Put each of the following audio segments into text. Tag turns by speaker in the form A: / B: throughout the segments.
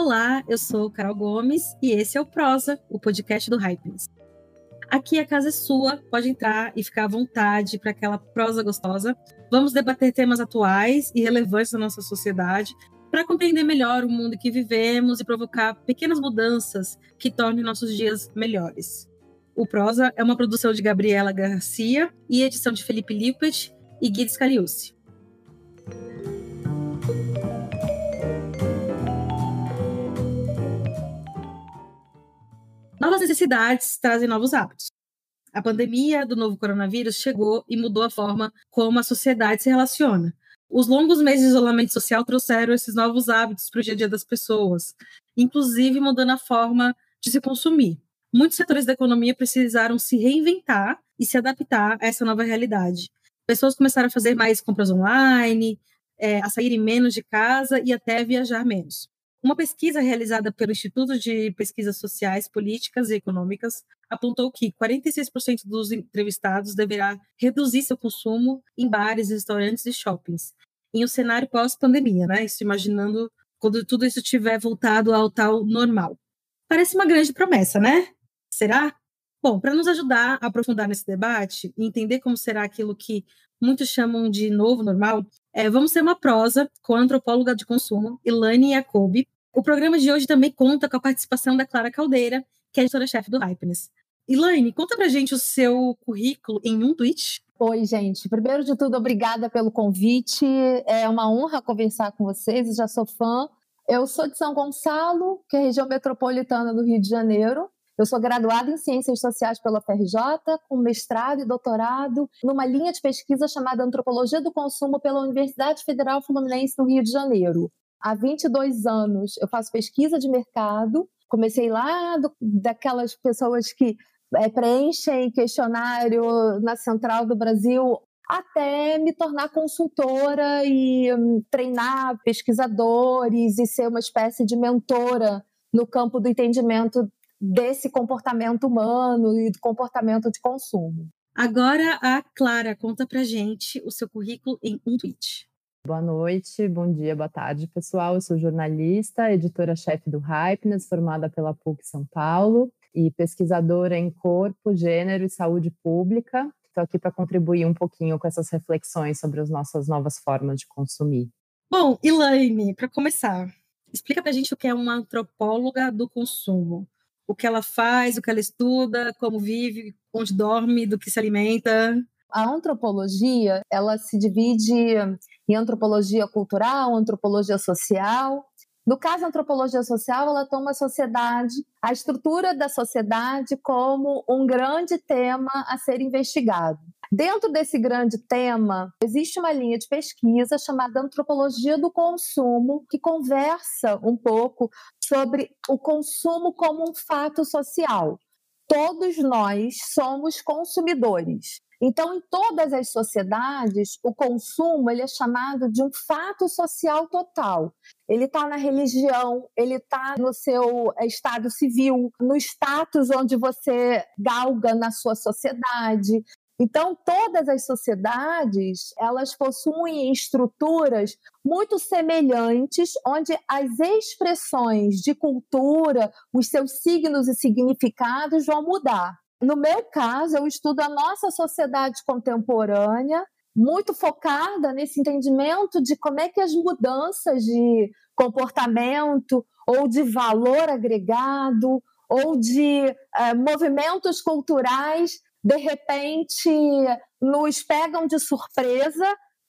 A: Olá, eu sou Carol Gomes e esse é o Prosa, o podcast do Hypens. Aqui a casa é sua, pode entrar e ficar à vontade para aquela prosa gostosa. Vamos debater temas atuais e relevantes da nossa sociedade para compreender melhor o mundo que vivemos e provocar pequenas mudanças que tornem nossos dias melhores. O Prosa é uma produção de Gabriela Garcia e edição de Felipe Lippert e Guides Cariucci. Novas necessidades trazem novos hábitos. A pandemia do novo coronavírus chegou e mudou a forma como a sociedade se relaciona. Os longos meses de isolamento social trouxeram esses novos hábitos para o dia a dia das pessoas, inclusive mudando a forma de se consumir. Muitos setores da economia precisaram se reinventar e se adaptar a essa nova realidade. Pessoas começaram a fazer mais compras online, é, a saírem menos de casa e até viajar menos. Uma pesquisa realizada pelo Instituto de Pesquisas Sociais, Políticas e Econômicas apontou que 46% dos entrevistados deverá reduzir seu consumo em bares, restaurantes e shoppings, em um cenário pós-pandemia, né? Isso imaginando quando tudo isso tiver voltado ao tal normal. Parece uma grande promessa, né? Será? Bom, para nos ajudar a aprofundar nesse debate e entender como será aquilo que muitos chamam de novo normal, é, vamos ter uma prosa com a antropóloga de consumo, Ilane Jacobi. O programa de hoje também conta com a participação da Clara Caldeira, que é editora-chefe do Hypeness. Elaine, conta pra gente o seu currículo em um tweet.
B: Oi, gente. Primeiro de tudo, obrigada pelo convite. É uma honra conversar com vocês, eu já sou fã. Eu sou de São Gonçalo, que é a região metropolitana do Rio de Janeiro. Eu sou graduada em Ciências Sociais pela FRJ, com mestrado e doutorado numa linha de pesquisa chamada Antropologia do Consumo pela Universidade Federal Fluminense no Rio de Janeiro. Há 22 anos eu faço pesquisa de mercado. Comecei lá do, daquelas pessoas que é, preenchem questionário na Central do Brasil até me tornar consultora e um, treinar pesquisadores e ser uma espécie de mentora no campo do entendimento desse comportamento humano e do comportamento de consumo.
A: Agora a Clara conta pra gente o seu currículo em um tweet.
C: Boa noite, bom dia, boa tarde, pessoal. Eu sou jornalista, editora-chefe do Hypeness, formada pela PUC São Paulo e pesquisadora em corpo, gênero e saúde pública. Estou aqui para contribuir um pouquinho com essas reflexões sobre as nossas novas formas de consumir.
A: Bom, Elaine, para começar, explica para a gente o que é uma antropóloga do consumo o que ela faz, o que ela estuda, como vive, onde dorme, do que se alimenta.
B: A antropologia, ela se divide em antropologia cultural, antropologia social. No caso, a antropologia social, ela toma a sociedade, a estrutura da sociedade como um grande tema a ser investigado. Dentro desse grande tema, existe uma linha de pesquisa chamada Antropologia do Consumo, que conversa um pouco sobre o consumo como um fato social. Todos nós somos consumidores. Então, em todas as sociedades, o consumo ele é chamado de um fato social total. Ele está na religião, ele está no seu eh, estado civil, no status onde você galga na sua sociedade. Então, todas as sociedades, elas possuem estruturas muito semelhantes, onde as expressões de cultura, os seus signos e significados vão mudar. No meu caso, eu estudo a nossa sociedade contemporânea, muito focada nesse entendimento de como é que as mudanças de comportamento ou de valor agregado ou de eh, movimentos culturais de repente nos pegam de surpresa,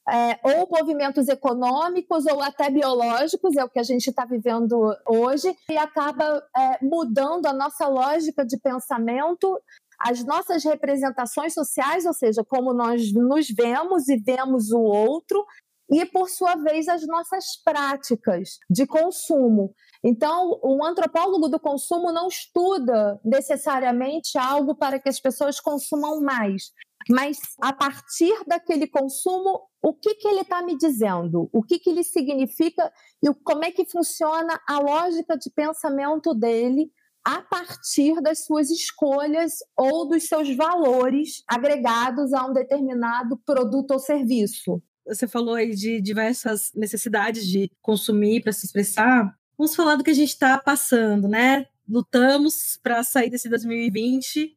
B: é, ou movimentos econômicos ou até biológicos, é o que a gente está vivendo hoje, e acaba é, mudando a nossa lógica de pensamento, as nossas representações sociais, ou seja, como nós nos vemos e vemos o outro, e, por sua vez, as nossas práticas de consumo. Então, um antropólogo do consumo não estuda necessariamente algo para que as pessoas consumam mais, mas a partir daquele consumo, o que, que ele está me dizendo? O que, que ele significa e como é que funciona a lógica de pensamento dele a partir das suas escolhas ou dos seus valores agregados a um determinado produto ou serviço.
A: Você falou aí de diversas necessidades de consumir para se expressar. vamos falar do que a gente está passando, né? Lutamos para sair desse 2020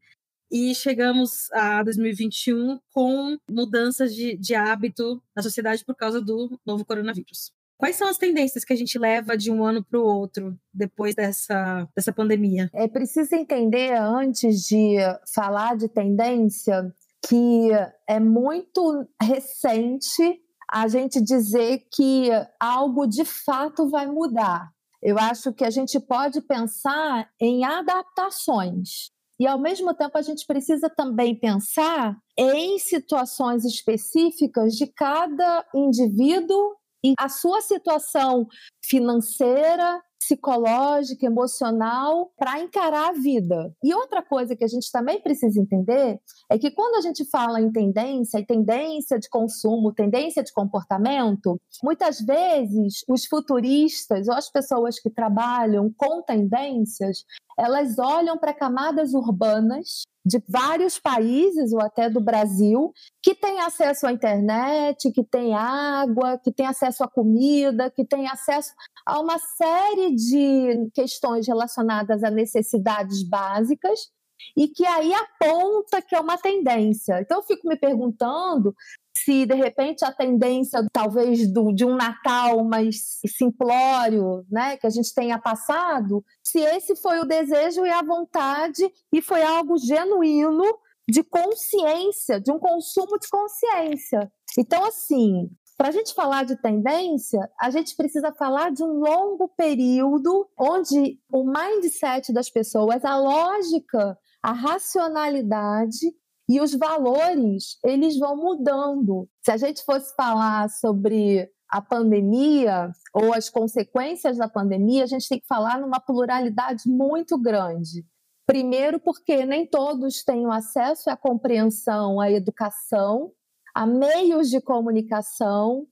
A: e chegamos a 2021 com mudanças de, de hábito na sociedade por causa do novo coronavírus. Quais são as tendências que a gente leva de um ano para o outro depois dessa, dessa pandemia?
B: É preciso entender, antes de falar de tendência, que é muito recente a gente dizer que algo de fato vai mudar. Eu acho que a gente pode pensar em adaptações. E, ao mesmo tempo, a gente precisa também pensar em situações específicas de cada indivíduo e a sua situação financeira, psicológica, emocional para encarar a vida. E outra coisa que a gente também precisa entender é que quando a gente fala em tendência, e tendência de consumo, tendência de comportamento, muitas vezes os futuristas ou as pessoas que trabalham com tendências, elas olham para camadas urbanas de vários países ou até do Brasil que têm acesso à internet, que têm água, que têm acesso à comida, que têm acesso a uma série de questões relacionadas a necessidades básicas e que aí aponta que é uma tendência. Então eu fico me perguntando se de repente a tendência talvez do, de um Natal mais simplório, né, que a gente tenha passado, se esse foi o desejo e a vontade e foi algo genuíno de consciência, de um consumo de consciência. Então, assim, para a gente falar de tendência, a gente precisa falar de um longo período onde o mindset das pessoas, a lógica, a racionalidade e os valores, eles vão mudando. Se a gente fosse falar sobre a pandemia ou as consequências da pandemia, a gente tem que falar numa pluralidade muito grande. Primeiro, porque nem todos têm acesso à compreensão à educação, a meios de comunicação,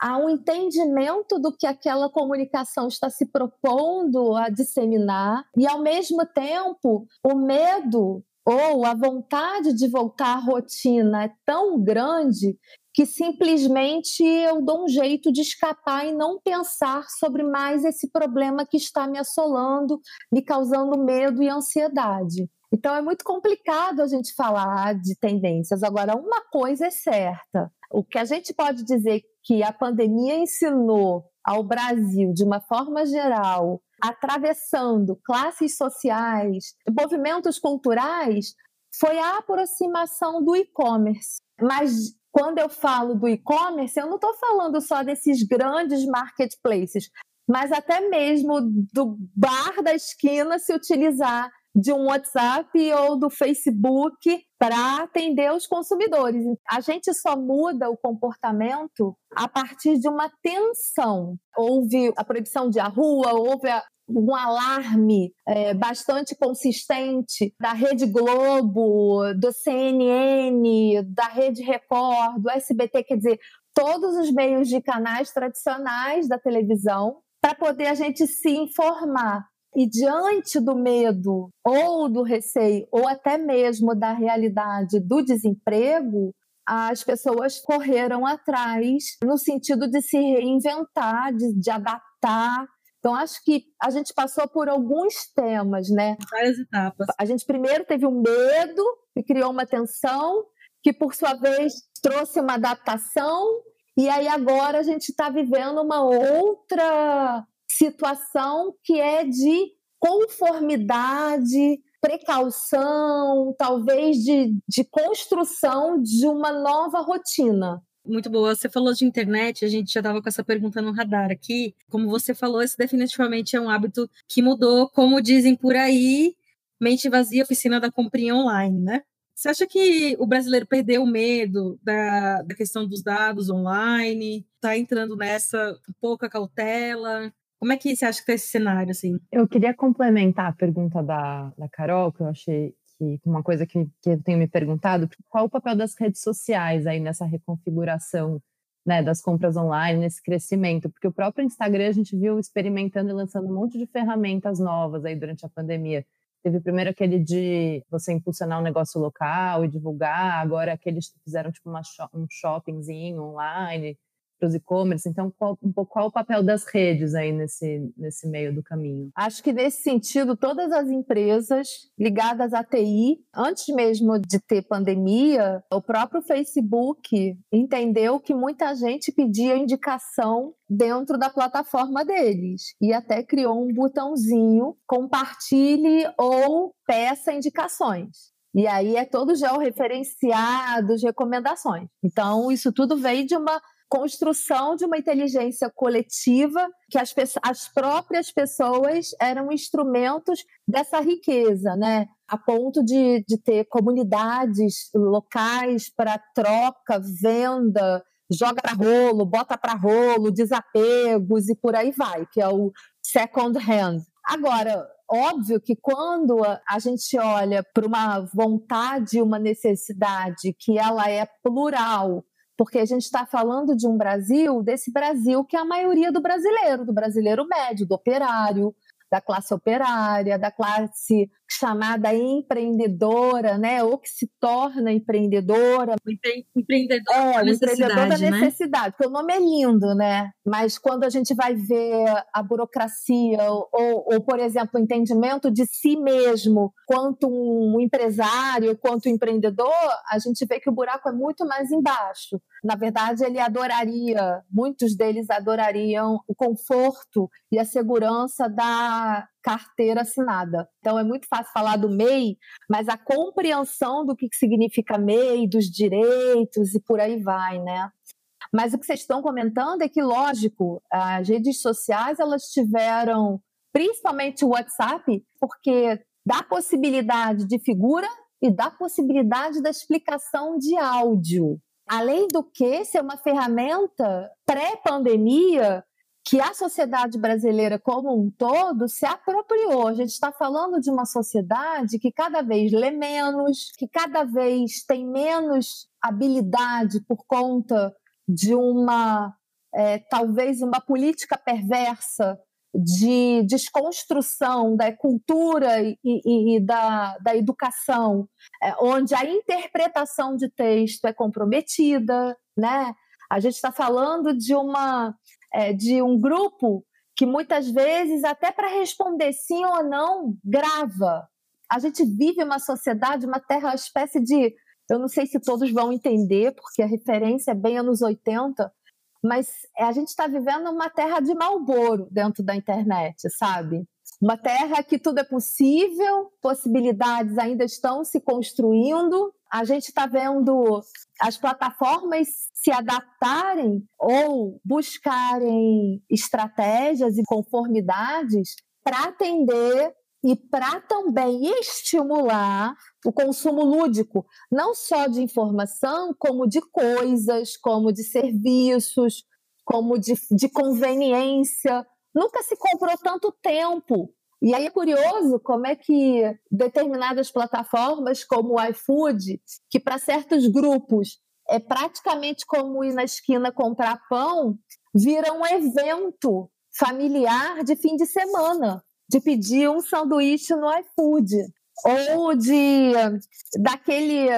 B: a um entendimento do que aquela comunicação está se propondo a disseminar, e ao mesmo tempo, o medo ou a vontade de voltar à rotina é tão grande que simplesmente eu dou um jeito de escapar e não pensar sobre mais esse problema que está me assolando, me causando medo e ansiedade. Então é muito complicado a gente falar de tendências. Agora, uma coisa é certa: o que a gente pode dizer que a pandemia ensinou ao Brasil, de uma forma geral, atravessando classes sociais, movimentos culturais, foi a aproximação do e-commerce. Mas quando eu falo do e-commerce, eu não estou falando só desses grandes marketplaces, mas até mesmo do bar da esquina se utilizar de um WhatsApp ou do Facebook para atender os consumidores. A gente só muda o comportamento a partir de uma tensão. Houve a proibição de rua, houve a, um alarme é, bastante consistente da Rede Globo, do CNN, da Rede Record, do SBT, quer dizer, todos os meios de canais tradicionais da televisão, para poder a gente se informar. E diante do medo ou do receio, ou até mesmo da realidade do desemprego, as pessoas correram atrás no sentido de se reinventar, de, de adaptar. Então, acho que a gente passou por alguns temas, né?
A: Várias etapas.
B: A gente primeiro teve um medo e criou uma tensão, que por sua vez trouxe uma adaptação, e aí agora a gente está vivendo uma outra situação que é de conformidade, precaução, talvez de, de construção de uma nova rotina.
A: Muito boa. Você falou de internet, a gente já estava com essa pergunta no radar aqui. Como você falou, esse definitivamente é um hábito que mudou, como dizem por aí, mente vazia, oficina da comprinha online, né? Você acha que o brasileiro perdeu o medo da, da questão dos dados online? Está entrando nessa pouca cautela? Como é que você acha que está esse cenário, assim?
C: Eu queria complementar a pergunta da, da Carol, que eu achei que uma coisa que, que eu tenho me perguntado, qual o papel das redes sociais aí nessa reconfiguração né, das compras online, nesse crescimento? Porque o próprio Instagram a gente viu experimentando e lançando um monte de ferramentas novas aí durante a pandemia. Teve primeiro aquele de você impulsionar um negócio local e divulgar, agora aqueles que fizeram tipo uma, um shoppingzinho online. Para os e-commerce. Então, qual, um pouco qual o papel das redes aí nesse, nesse meio do caminho?
B: Acho que nesse sentido, todas as empresas ligadas à TI, antes mesmo de ter pandemia, o próprio Facebook entendeu que muita gente pedia indicação dentro da plataforma deles e até criou um botãozinho compartilhe ou peça indicações. E aí é todo georreferenciado, recomendações. Então, isso tudo veio de uma construção de uma inteligência coletiva que as, as próprias pessoas eram instrumentos dessa riqueza, né? A ponto de, de ter comunidades locais para troca, venda, joga para rolo, bota para rolo, desapegos e por aí vai, que é o second hand. Agora, óbvio que quando a gente olha para uma vontade, uma necessidade que ela é plural porque a gente está falando de um Brasil, desse Brasil que é a maioria do brasileiro, do brasileiro médio, do operário, da classe operária, da classe chamada empreendedora, né? Ou que se torna empreendedora.
A: Empreendedor é, da empreendedor da
B: né? necessidade, porque o nome é lindo, né? Mas quando a gente vai ver a burocracia, ou, ou, por exemplo, o entendimento de si mesmo, quanto um empresário, quanto um empreendedor, a gente vê que o buraco é muito mais embaixo. Na verdade, ele adoraria, muitos deles adorariam o conforto e a segurança da carteira assinada. Então é muito fácil falar do MEI, mas a compreensão do que significa MEI, dos direitos e por aí vai, né? Mas o que vocês estão comentando é que, lógico, as redes sociais elas tiveram, principalmente o WhatsApp, porque dá possibilidade de figura e dá possibilidade da explicação de áudio. Além do que, ser uma ferramenta pré-pandemia que a sociedade brasileira como um todo se apropriou. A gente está falando de uma sociedade que cada vez lê menos, que cada vez tem menos habilidade por conta de uma, é, talvez, uma política perversa de desconstrução da cultura e, e, e da, da educação, é, onde a interpretação de texto é comprometida, né? A gente está falando de uma é, de um grupo que muitas vezes, até para responder sim ou não, grava. A gente vive uma sociedade, uma terra, uma espécie de. Eu não sei se todos vão entender, porque a referência é bem anos 80, mas a gente está vivendo uma terra de Malboro dentro da internet, sabe? Uma terra que tudo é possível, possibilidades ainda estão se construindo. A gente está vendo as plataformas se adaptarem ou buscarem estratégias e conformidades para atender e para também estimular o consumo lúdico, não só de informação, como de coisas, como de serviços, como de, de conveniência. Nunca se comprou tanto tempo. E aí é curioso como é que determinadas plataformas, como o iFood, que para certos grupos é praticamente como ir na esquina comprar pão, vira um evento familiar de fim de semana, de pedir um sanduíche no iFood, ou de daquele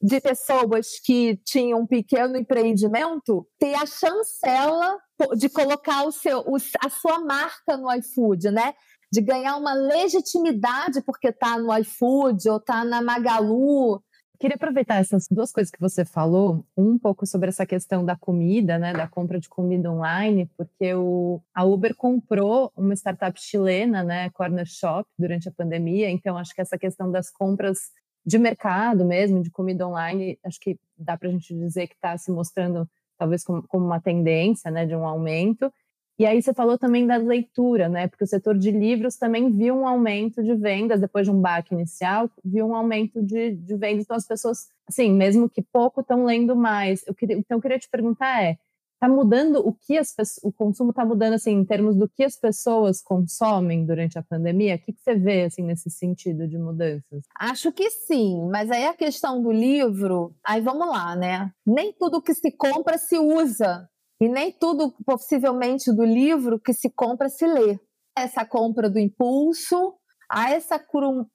B: de pessoas que tinham um pequeno empreendimento ter a chancela de colocar o seu, a sua marca no iFood, né? De ganhar uma legitimidade porque está no iFood ou está na Magalu.
C: Queria aproveitar essas duas coisas que você falou, um pouco sobre essa questão da comida, né, da compra de comida online, porque o, a Uber comprou uma startup chilena, né, Corner Shop, durante a pandemia, então acho que essa questão das compras de mercado mesmo, de comida online, acho que dá para a gente dizer que está se mostrando talvez como, como, uma tendência, né, de um aumento. E aí você falou também da leitura, né? Porque o setor de livros também viu um aumento de vendas depois de um baque inicial, viu um aumento de, de vendas. Então as pessoas, assim, mesmo que pouco, estão lendo mais. Eu queria, então eu queria te perguntar é, está mudando o que as o consumo está mudando assim em termos do que as pessoas consomem durante a pandemia? O que, que você vê assim nesse sentido de mudanças?
B: Acho que sim, mas aí a questão do livro, aí vamos lá, né? Nem tudo que se compra se usa e nem tudo, possivelmente, do livro que se compra se lê. Essa compra do impulso, há essa,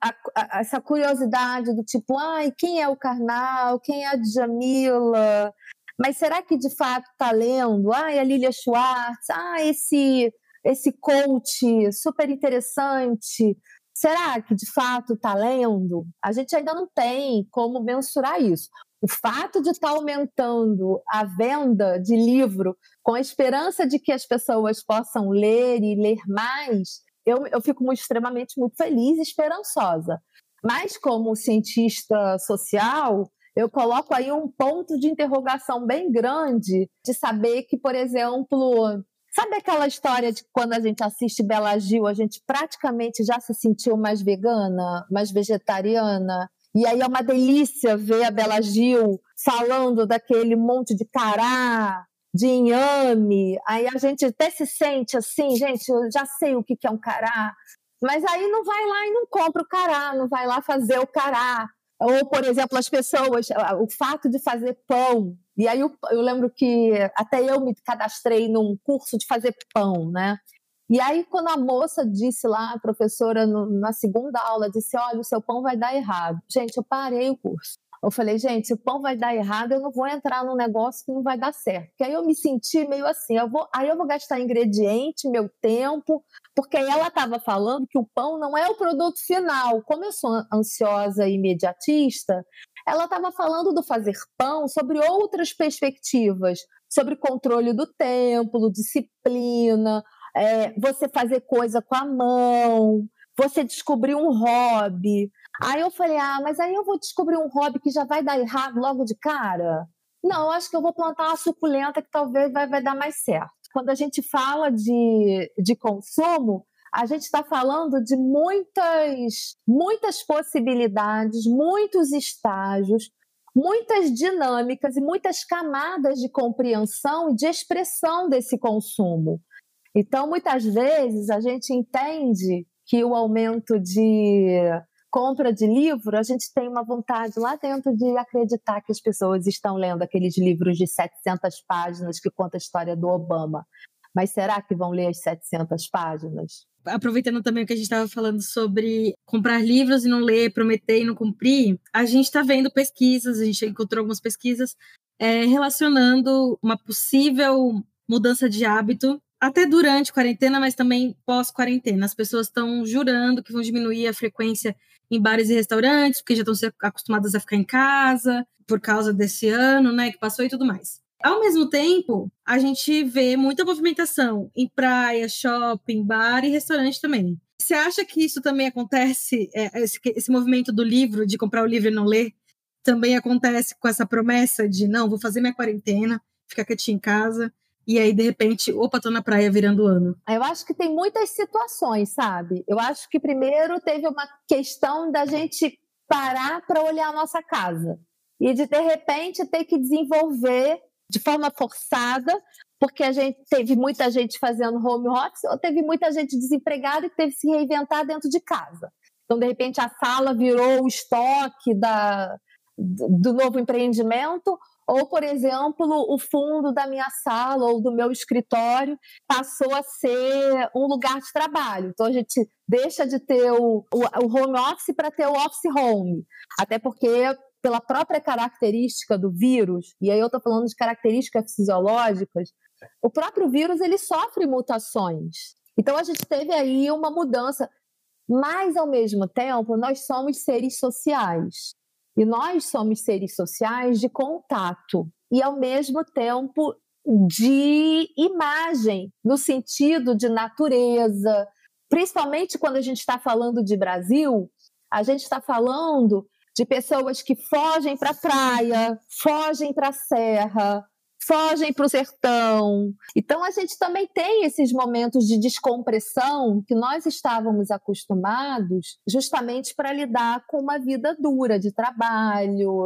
B: a, essa curiosidade do tipo, ai, quem é o Karnal, quem é a Djamila, mas será que de fato está lendo? Ah, a Lilia Schwartz, ah, esse, esse coach super interessante. Será que de fato está lendo? A gente ainda não tem como mensurar isso. O fato de estar tá aumentando a venda de livro com a esperança de que as pessoas possam ler e ler mais, eu, eu fico muito, extremamente muito feliz e esperançosa. Mas, como cientista social, eu coloco aí um ponto de interrogação bem grande de saber que, por exemplo, sabe aquela história de quando a gente assiste Bela Gil, a gente praticamente já se sentiu mais vegana, mais vegetariana? E aí é uma delícia ver a Bela Gil falando daquele monte de cará, de inhame. Aí a gente até se sente assim, gente, eu já sei o que é um cará. Mas aí não vai lá e não compra o cará, não vai lá fazer o cará. Ou, por exemplo, as pessoas, o fato de fazer pão. E aí eu, eu lembro que até eu me cadastrei num curso de fazer pão, né? E aí, quando a moça disse lá, a professora, no, na segunda aula, disse: Olha, o seu pão vai dar errado. Gente, eu parei o curso. Eu falei, gente, se o pão vai dar errado, eu não vou entrar num negócio que não vai dar certo. Porque aí eu me senti meio assim, eu vou, aí eu vou gastar ingrediente, meu tempo, porque ela estava falando que o pão não é o produto final. Como eu sou ansiosa e imediatista, ela estava falando do fazer pão sobre outras perspectivas, sobre controle do tempo, disciplina, é, você fazer coisa com a mão, você descobrir um hobby. Aí eu falei, ah, mas aí eu vou descobrir um hobby que já vai dar errado logo de cara? Não, acho que eu vou plantar uma suculenta que talvez vai, vai dar mais certo. Quando a gente fala de, de consumo, a gente está falando de muitas, muitas possibilidades, muitos estágios, muitas dinâmicas e muitas camadas de compreensão e de expressão desse consumo. Então, muitas vezes, a gente entende que o aumento de compra de livro, a gente tem uma vontade lá dentro de acreditar que as pessoas estão lendo aqueles livros de 700 páginas que conta a história do Obama. Mas será que vão ler as 700 páginas?
A: Aproveitando também o que a gente estava falando sobre comprar livros e não ler, prometer e não cumprir, a gente está vendo pesquisas, a gente encontrou algumas pesquisas é, relacionando uma possível mudança de hábito até durante a quarentena, mas também pós-quarentena. As pessoas estão jurando que vão diminuir a frequência em bares e restaurantes, porque já estão acostumadas a ficar em casa por causa desse ano, né, que passou e tudo mais. Ao mesmo tempo, a gente vê muita movimentação em praia, shopping, bar e restaurante também. Você acha que isso também acontece, é, esse, esse movimento do livro, de comprar o livro e não ler, também acontece com essa promessa de não, vou fazer minha quarentena, ficar quietinho em casa, e aí, de repente, opa, tô na praia virando ano?
B: Eu acho que tem muitas situações, sabe? Eu acho que primeiro teve uma questão da gente parar para olhar a nossa casa e de, de repente, ter que desenvolver de forma forçada, porque a gente teve muita gente fazendo home office ou teve muita gente desempregada e teve que se reinventar dentro de casa. Então, de repente, a sala virou o estoque da, do novo empreendimento, ou, por exemplo, o fundo da minha sala ou do meu escritório passou a ser um lugar de trabalho. Então, a gente deixa de ter o, o, home office para ter o office home. Até porque pela própria característica do vírus, e aí eu estou falando de características fisiológicas, o próprio vírus ele sofre mutações. Então a gente teve aí uma mudança, mas ao mesmo tempo nós somos seres sociais. E nós somos seres sociais de contato e, ao mesmo tempo, de imagem, no sentido de natureza. Principalmente quando a gente está falando de Brasil, a gente está falando de pessoas que fogem para a praia, fogem para a serra, fogem para o sertão. Então, a gente também tem esses momentos de descompressão que nós estávamos acostumados justamente para lidar com uma vida dura de trabalho,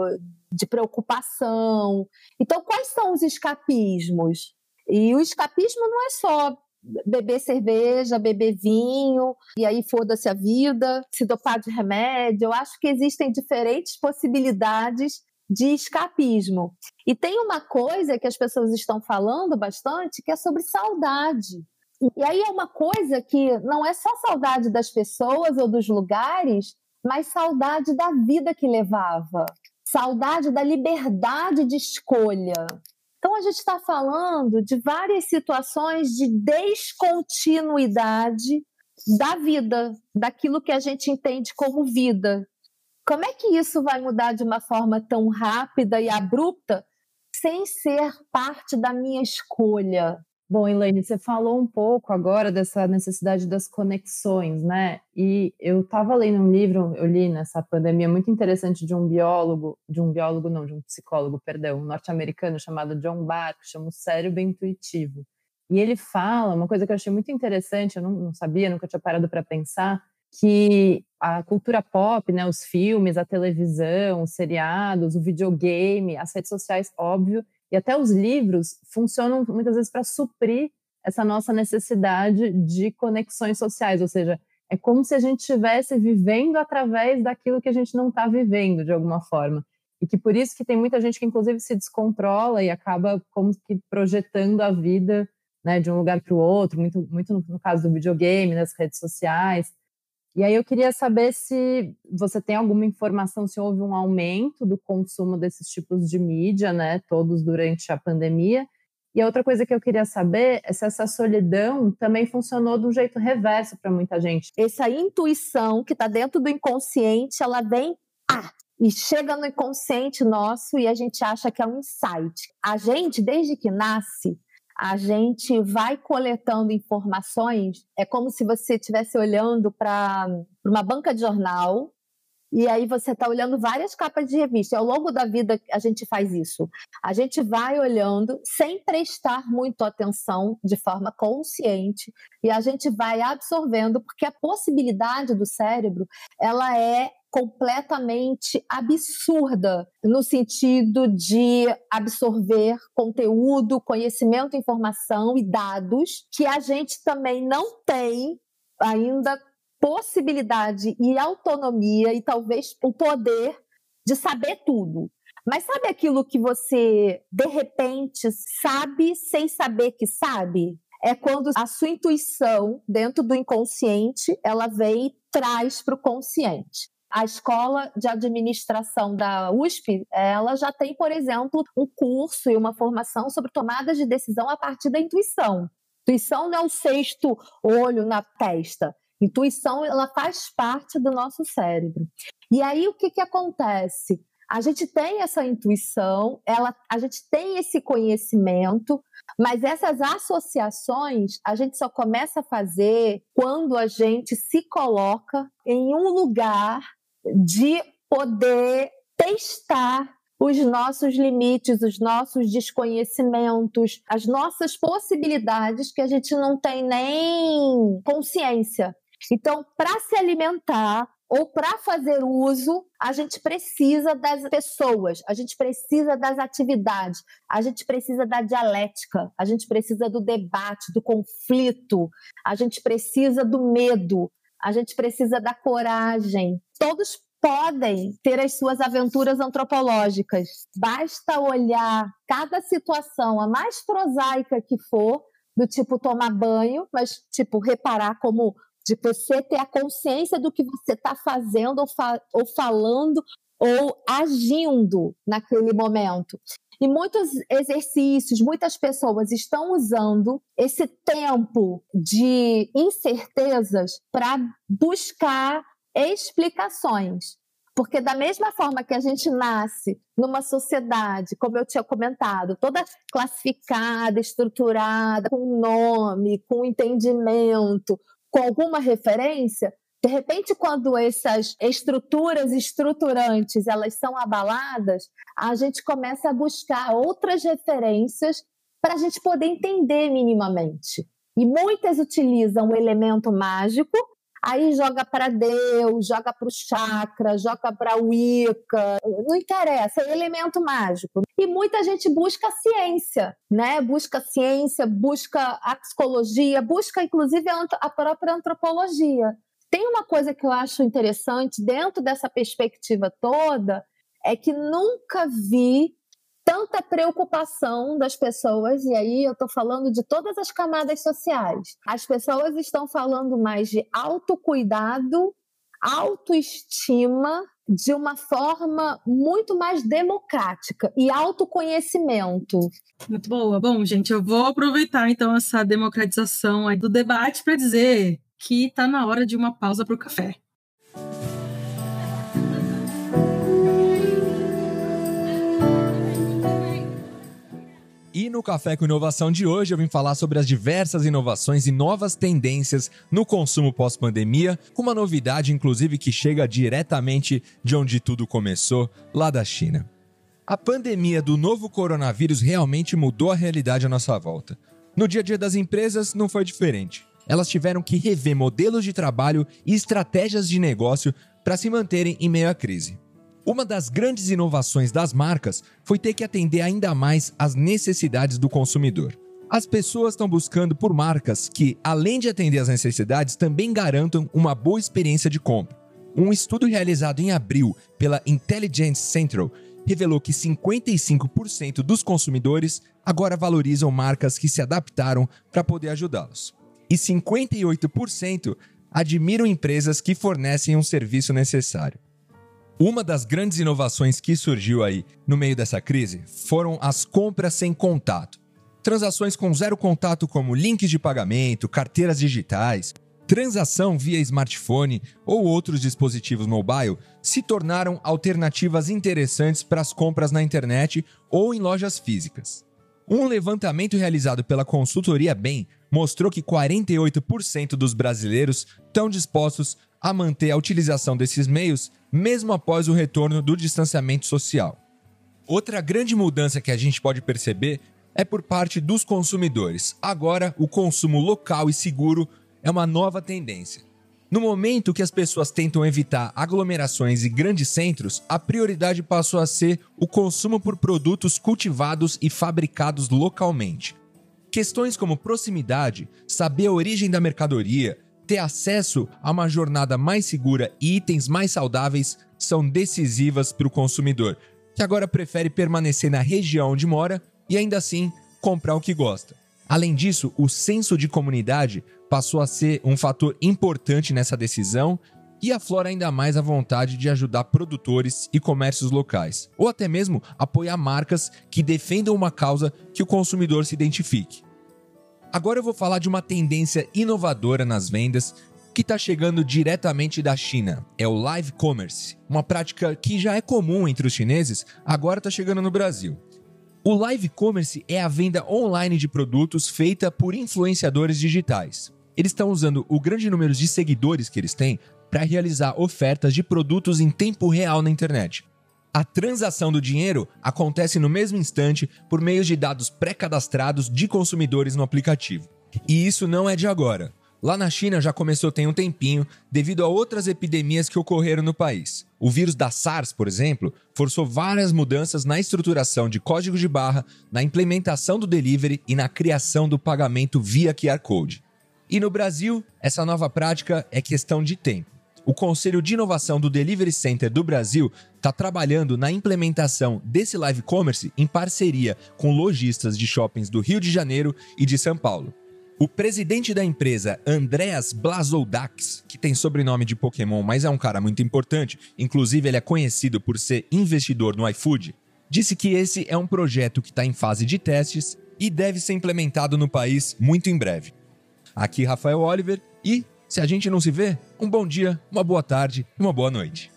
B: de preocupação. Então, quais são os escapismos? E o escapismo não é só beber cerveja, beber vinho, e aí foda-se a vida, se dopar de remédio. Eu acho que existem diferentes possibilidades de escapismo. E tem uma coisa que as pessoas estão falando bastante, que é sobre saudade. E aí é uma coisa que não é só saudade das pessoas ou dos lugares, mas saudade da vida que levava, saudade da liberdade de escolha. Então, a gente está falando de várias situações de descontinuidade da vida, daquilo que a gente entende como vida. Como é que isso vai mudar de uma forma tão rápida e abrupta sem ser parte da minha escolha?
C: Bom, Elaine, você falou um pouco agora dessa necessidade das conexões, né? E eu estava lendo um livro, eu li nessa pandemia, muito interessante de um biólogo, de um biólogo não, de um psicólogo, perdão, norte-americano chamado John Barr, que chama o cérebro intuitivo. E ele fala uma coisa que eu achei muito interessante, eu não, não sabia, nunca tinha parado para pensar, que a cultura pop, né, os filmes, a televisão, os seriados, o videogame, as redes sociais, óbvio, e até os livros funcionam muitas vezes para suprir essa nossa necessidade de conexões sociais, ou seja, é como se a gente estivesse vivendo através daquilo que a gente não está vivendo de alguma forma. E que por isso que tem muita gente que inclusive se descontrola e acaba como que projetando a vida né, de um lugar para o outro, muito, muito no, no caso do videogame, das redes sociais. E aí eu queria saber se você tem alguma informação se houve um aumento do consumo desses tipos de mídia, né, todos durante a pandemia. E a outra coisa que eu queria saber é se essa solidão também funcionou de um jeito reverso para muita gente.
B: Essa intuição que está dentro do inconsciente, ela vem ah, e chega no inconsciente nosso e a gente acha que é um insight. A gente, desde que nasce, a gente vai coletando informações, é como se você estivesse olhando para uma banca de jornal, e aí você está olhando várias capas de revista. Ao longo da vida a gente faz isso. A gente vai olhando sem prestar muito atenção de forma consciente e a gente vai absorvendo porque a possibilidade do cérebro ela é completamente absurda no sentido de absorver conteúdo, conhecimento, informação e dados que a gente também não tem ainda possibilidade e autonomia e talvez o poder de saber tudo. Mas sabe aquilo que você de repente sabe sem saber que sabe? É quando a sua intuição dentro do inconsciente ela vem e traz para o consciente a escola de administração da USP, ela já tem, por exemplo, um curso e uma formação sobre tomadas de decisão a partir da intuição. Intuição não é o sexto olho na testa. Intuição, ela faz parte do nosso cérebro. E aí o que, que acontece? A gente tem essa intuição, ela, a gente tem esse conhecimento, mas essas associações a gente só começa a fazer quando a gente se coloca em um lugar de poder testar os nossos limites, os nossos desconhecimentos, as nossas possibilidades que a gente não tem nem consciência. Então, para se alimentar ou para fazer uso, a gente precisa das pessoas, a gente precisa das atividades, a gente precisa da dialética, a gente precisa do debate, do conflito, a gente precisa do medo, a gente precisa da coragem. Todos podem ter as suas aventuras antropológicas. Basta olhar cada situação, a mais prosaica que for, do tipo tomar banho, mas tipo reparar como de você ter a consciência do que você está fazendo ou, fa ou falando ou agindo naquele momento. E muitos exercícios, muitas pessoas estão usando esse tempo de incertezas para buscar explicações. Porque, da mesma forma que a gente nasce numa sociedade, como eu tinha comentado, toda classificada, estruturada, com nome, com entendimento, com alguma referência, de repente, quando essas estruturas estruturantes elas são abaladas, a gente começa a buscar outras referências para a gente poder entender minimamente. E muitas utilizam o elemento mágico, aí joga para Deus, joga para o chakra, joga para Wicca, não interessa, é elemento mágico. E muita gente busca a ciência, né? Busca a ciência, busca a psicologia, busca inclusive a própria antropologia. Tem uma coisa que eu acho interessante dentro dessa perspectiva toda, é que nunca vi tanta preocupação das pessoas, e aí eu estou falando de todas as camadas sociais. As pessoas estão falando mais de autocuidado, autoestima de uma forma muito mais democrática e autoconhecimento.
A: Muito boa. Bom, gente, eu vou aproveitar então essa democratização do debate para dizer que está na hora de uma pausa para o café.
D: E no Café com Inovação de hoje eu vim falar sobre as diversas inovações e novas tendências no consumo pós-pandemia, com uma novidade inclusive que chega diretamente de onde tudo começou, lá da China. A pandemia do novo coronavírus realmente mudou a realidade à nossa volta. No dia a dia das empresas não foi diferente. Elas tiveram que rever modelos de trabalho e estratégias de negócio para se manterem em meio à crise. Uma das grandes inovações das marcas foi ter que atender ainda mais às necessidades do consumidor. As pessoas estão buscando por marcas que, além de atender às necessidades, também garantam uma boa experiência de compra. Um estudo realizado em abril pela Intelligence Central revelou que 55% dos consumidores agora valorizam marcas que se adaptaram para poder ajudá-los. E 58% admiram empresas que fornecem um serviço necessário. Uma das grandes inovações que surgiu aí no meio dessa crise foram as compras sem contato. Transações com zero contato, como links de pagamento, carteiras digitais, transação via smartphone ou outros dispositivos mobile se tornaram alternativas interessantes para as compras na internet ou em lojas físicas. Um levantamento realizado pela consultoria Bem mostrou que 48% dos brasileiros estão dispostos a manter a utilização desses meios mesmo após o retorno do distanciamento social. Outra grande mudança que a gente pode perceber é por parte dos consumidores. Agora, o consumo local e seguro é uma nova tendência. No momento que as pessoas tentam evitar aglomerações e grandes centros, a prioridade passou a ser o consumo por produtos cultivados e fabricados localmente. Questões como proximidade, saber a origem da mercadoria, ter acesso a uma jornada mais segura e itens mais saudáveis são decisivas para o consumidor, que agora prefere permanecer na região onde mora e ainda assim comprar o que gosta. Além disso, o senso de comunidade passou a ser um fator importante nessa decisão e aflora ainda mais a vontade de ajudar produtores e comércios locais, ou até mesmo apoiar marcas que defendam uma causa que o consumidor se identifique. Agora eu vou falar de uma tendência inovadora nas vendas que está chegando diretamente da China. É o live commerce, uma prática que já é comum entre os chineses, agora está chegando no Brasil. O live commerce é a venda online de produtos feita por influenciadores digitais. Eles estão usando o grande número de seguidores que eles têm para realizar ofertas de produtos em tempo real na internet. A transação do dinheiro acontece no mesmo instante por meio de dados pré-cadastrados de consumidores no aplicativo. E isso não é de agora. Lá na China já começou tem um tempinho, devido a outras epidemias que ocorreram no país. O vírus da SARS, por exemplo, forçou várias mudanças na estruturação de código de barra, na implementação do delivery e na criação do pagamento via QR Code. E no Brasil, essa nova prática é questão de tempo o Conselho de Inovação do Delivery Center do Brasil está trabalhando na implementação desse live commerce em parceria com lojistas de shoppings do Rio de Janeiro e de São Paulo. O presidente da empresa, Andreas Blazoudax, que tem sobrenome de Pokémon, mas é um cara muito importante, inclusive ele é conhecido por ser investidor no iFood, disse que esse é um projeto que está em fase de testes e deve ser implementado no país muito em breve. Aqui Rafael Oliver e se a gente não se vê, um bom dia, uma boa tarde e uma boa noite.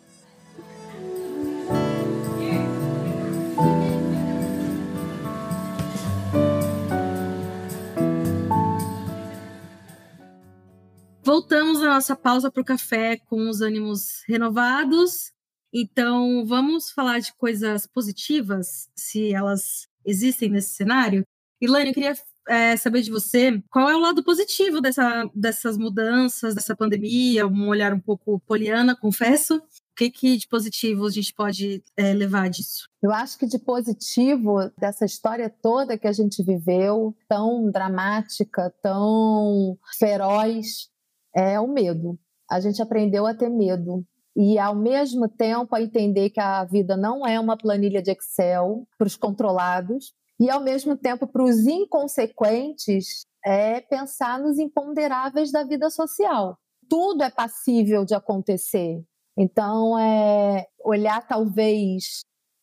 A: Voltamos à nossa pausa para o café com os ânimos renovados. Então, vamos falar de coisas positivas, se elas existem nesse cenário. Ilane, eu queria é, saber de você qual é o lado positivo dessa, dessas mudanças, dessa pandemia, um olhar um pouco poliana, confesso. O que, que de positivo a gente pode é, levar disso?
B: Eu acho que de positivo dessa história toda que a gente viveu, tão dramática, tão feroz, é o medo. A gente aprendeu a ter medo e ao mesmo tempo a entender que a vida não é uma planilha de Excel para os controlados, e, ao mesmo tempo, para os inconsequentes, é pensar nos imponderáveis da vida social. Tudo é passível de acontecer. Então, é olhar talvez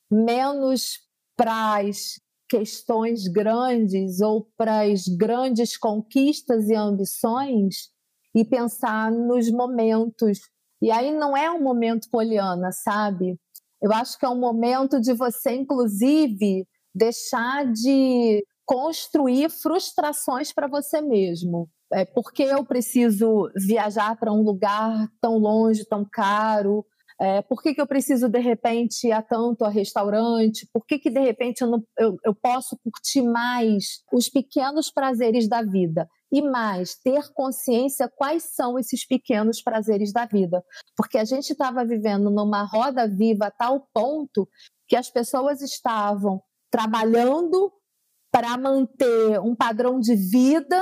B: menos para as questões grandes ou para as grandes conquistas e ambições e pensar nos momentos. E aí não é um momento poliana, sabe? Eu acho que é um momento de você, inclusive, deixar de construir frustrações para você mesmo. É, porque eu preciso viajar para um lugar tão longe, tão caro? É, por que, que eu preciso, de repente, ir a tanto a restaurante? Por que, que de repente, eu, não, eu, eu posso curtir mais os pequenos prazeres da vida? E mais, ter consciência quais são esses pequenos prazeres da vida. Porque a gente estava vivendo numa roda viva a tal ponto que as pessoas estavam trabalhando para manter um padrão de vida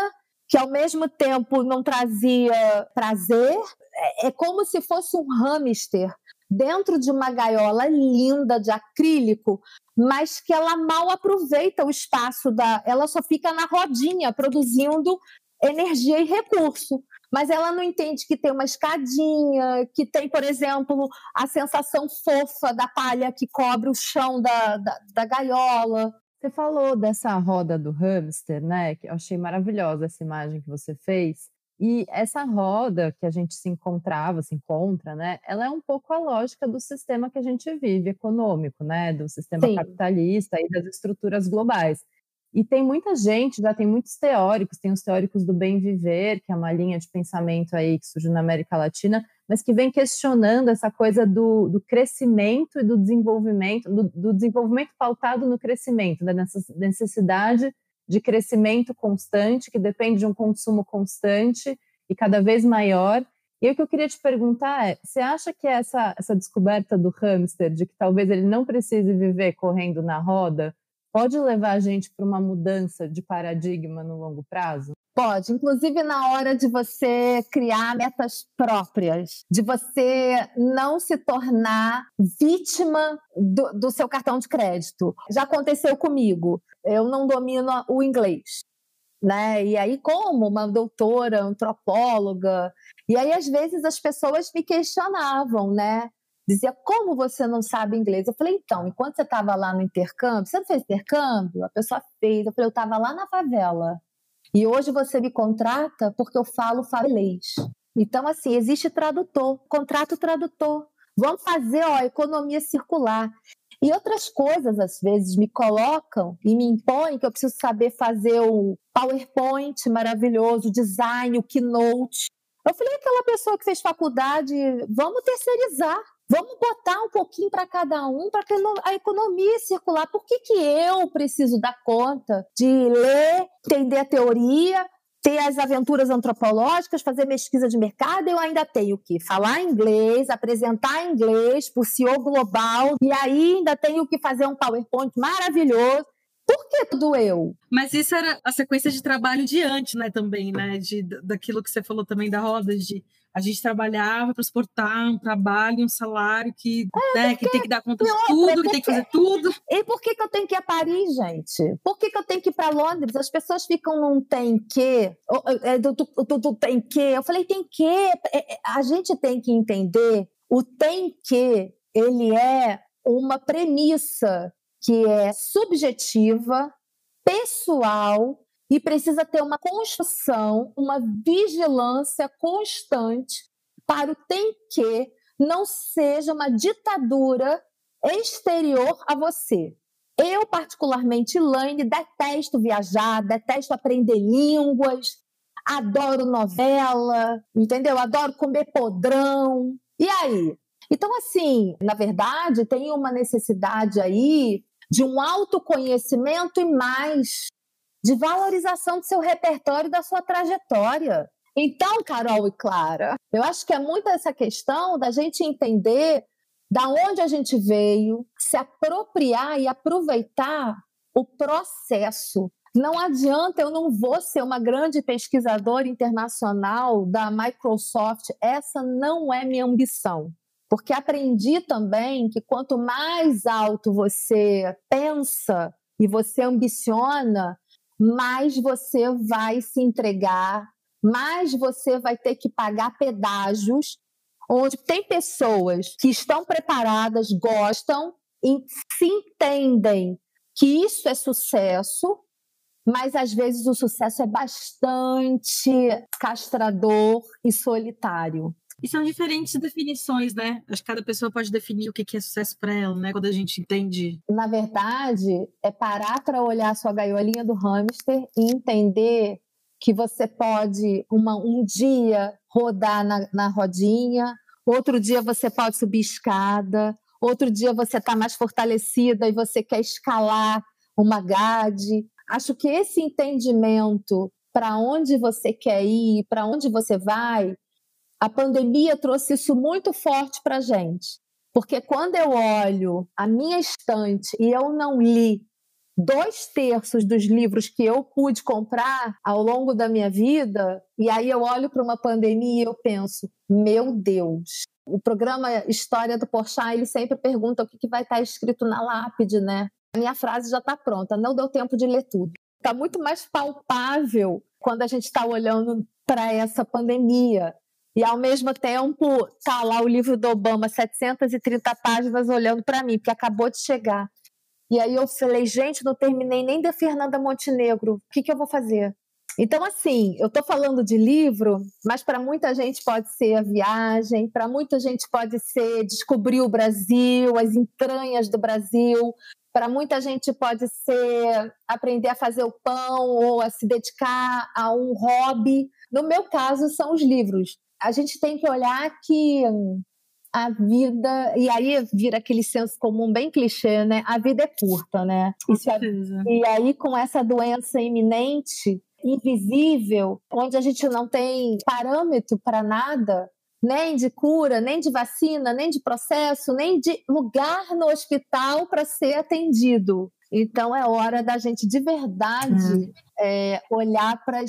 B: que ao mesmo tempo não trazia prazer. É, é como se fosse um hamster dentro de uma gaiola linda de acrílico, mas que ela mal aproveita o espaço da. Ela só fica na rodinha produzindo energia e recurso. Mas ela não entende que tem uma escadinha, que tem, por exemplo, a sensação fofa da palha que cobre o chão da, da, da gaiola.
C: Você falou dessa roda do hamster, né? Que eu achei maravilhosa essa imagem que você fez. E essa roda que a gente se encontrava, se encontra, né? Ela é um pouco a lógica do sistema que a gente vive, econômico, né? Do sistema Sim. capitalista e das estruturas globais. E tem muita gente, já tem muitos teóricos, tem os teóricos do bem viver, que é uma linha de pensamento aí que surgiu na América Latina, mas que vem questionando essa coisa do, do crescimento e do desenvolvimento, do, do desenvolvimento pautado no crescimento, né? nessa necessidade de crescimento constante, que depende de um consumo constante e cada vez maior. E o que eu queria te perguntar é: você acha que essa, essa descoberta do hamster, de que talvez ele não precise viver correndo na roda, pode levar a gente para uma mudança de paradigma no longo prazo?
B: Pode, inclusive na hora de você criar metas próprias, de você não se tornar vítima do, do seu cartão de crédito. Já aconteceu comigo, eu não domino o inglês. Né? E aí, como uma doutora, antropóloga, e aí às vezes as pessoas me questionavam, né? Dizia, como você não sabe inglês? Eu falei, então, enquanto você estava lá no intercâmbio, você não fez intercâmbio? A pessoa fez. Eu falei, eu estava lá na favela. E hoje você me contrata porque eu falo falês. Então, assim, existe tradutor, contrato tradutor. Vamos fazer ó, economia circular. E outras coisas, às vezes, me colocam e me impõem que eu preciso saber fazer o PowerPoint maravilhoso, o design, o keynote. Eu falei, aquela pessoa que fez faculdade, vamos terceirizar. Vamos botar um pouquinho para cada um para a economia circular. Por que, que eu preciso dar conta de ler, entender a teoria, ter as aventuras antropológicas, fazer pesquisa de mercado, eu ainda tenho que falar inglês, apresentar inglês para o CEO global, e aí ainda tenho que fazer um PowerPoint maravilhoso. Por que tudo eu?
A: Mas isso era a sequência de trabalho de antes, né, também, né, de, daquilo que você falou também da roda, de a gente trabalhava para exportar um trabalho, um salário que, é, né, que tem que dar conta de tudo, que tem que fazer tudo.
B: E por que, que eu tenho que ir a Paris, gente? Por que, que eu tenho que ir para Londres? As pessoas ficam num tem que, é, do, do, do, do tem que. Eu falei, tem que. É, a gente tem que entender o tem que, ele é uma premissa que é subjetiva, pessoal e precisa ter uma construção, uma vigilância constante para o tem que não seja uma ditadura exterior a você. Eu, particularmente, Laine, detesto viajar, detesto aprender línguas, adoro novela, entendeu? Adoro comer podrão. E aí? Então, assim, na verdade, tem uma necessidade aí de um autoconhecimento e mais de valorização do seu repertório e da sua trajetória. Então, Carol e Clara, eu acho que é muito essa questão da gente entender da onde a gente veio, se apropriar e aproveitar o processo. Não adianta, eu não vou ser uma grande pesquisadora internacional da Microsoft, essa não é minha ambição. Porque aprendi também que quanto mais alto você pensa e você ambiciona, mais você vai se entregar, mais você vai ter que pagar pedágios onde tem pessoas que estão preparadas, gostam, e se entendem que isso é sucesso, mas às vezes o sucesso é bastante castrador e solitário.
A: E são diferentes definições, né? Acho que cada pessoa pode definir o que é sucesso para ela, né? Quando a gente entende.
B: Na verdade, é parar para olhar a sua gaiolinha do hamster e entender que você pode uma, um dia rodar na, na rodinha, outro dia você pode subir escada, outro dia você está mais fortalecida e você quer escalar uma grade. Acho que esse entendimento para onde você quer ir, para onde você vai, a pandemia trouxe isso muito forte para a gente. Porque quando eu olho a minha estante e eu não li dois terços dos livros que eu pude comprar ao longo da minha vida, e aí eu olho para uma pandemia e eu penso, meu Deus. O programa História do Porchat, ele sempre pergunta o que, que vai estar escrito na lápide, né? A minha frase já está pronta, não deu tempo de ler tudo. Está muito mais palpável quando a gente está olhando para essa pandemia. E ao mesmo tempo, tá lá o livro do Obama, 730 páginas olhando para mim, porque acabou de chegar. E aí eu falei, gente, não terminei nem da Fernanda Montenegro, o que, que eu vou fazer? Então, assim, eu estou falando de livro, mas para muita gente pode ser a viagem, para muita gente pode ser descobrir o Brasil, as entranhas do Brasil, para muita gente pode ser aprender a fazer o pão ou a se dedicar a um hobby. No meu caso, são os livros a gente tem que olhar que a vida e aí vira aquele senso comum bem clichê, né? A vida é curta, né?
A: Isso
B: é, e aí com essa doença iminente, invisível, onde a gente não tem parâmetro para nada, nem de cura, nem de vacina, nem de processo, nem de lugar no hospital para ser atendido. Então é hora da gente de verdade é. É, olhar para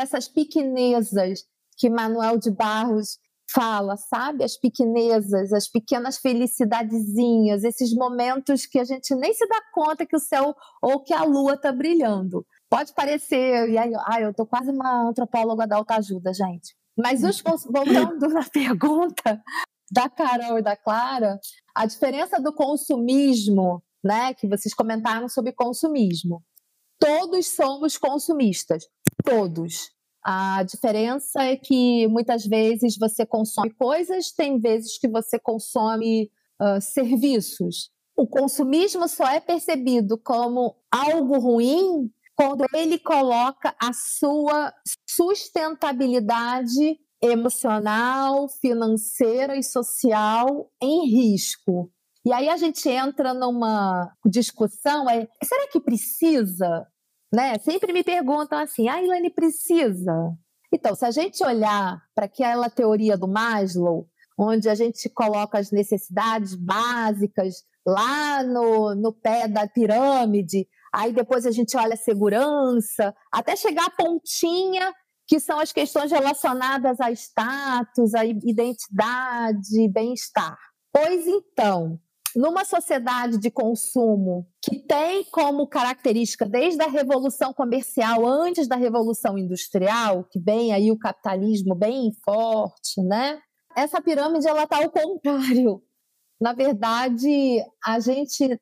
B: essas pequenezas que Manuel de Barros fala, sabe? As pequenezas, as pequenas felicidadezinhas, esses momentos que a gente nem se dá conta que o céu ou que a lua está brilhando. Pode parecer, e aí, ai, eu tô quase uma antropóloga da autoajuda, gente. Mas os, voltando na pergunta da Carol e da Clara, a diferença do consumismo, né, que vocês comentaram sobre consumismo. Todos somos consumistas, todos. A diferença é que muitas vezes você consome coisas, tem vezes que você consome uh, serviços. O consumismo só é percebido como algo ruim quando ele coloca a sua sustentabilidade emocional, financeira e social em risco. E aí a gente entra numa discussão, é, será que precisa né? Sempre me perguntam assim: "Ah, Ilane precisa?". Então, se a gente olhar para aquela teoria do Maslow, onde a gente coloca as necessidades básicas lá no, no pé da pirâmide, aí depois a gente olha a segurança, até chegar à pontinha, que são as questões relacionadas a status, a identidade, bem-estar. Pois então, numa sociedade de consumo que tem como característica desde a revolução comercial antes da revolução industrial, que vem aí o capitalismo bem forte, né? Essa pirâmide ela está ao contrário. Na verdade, a gente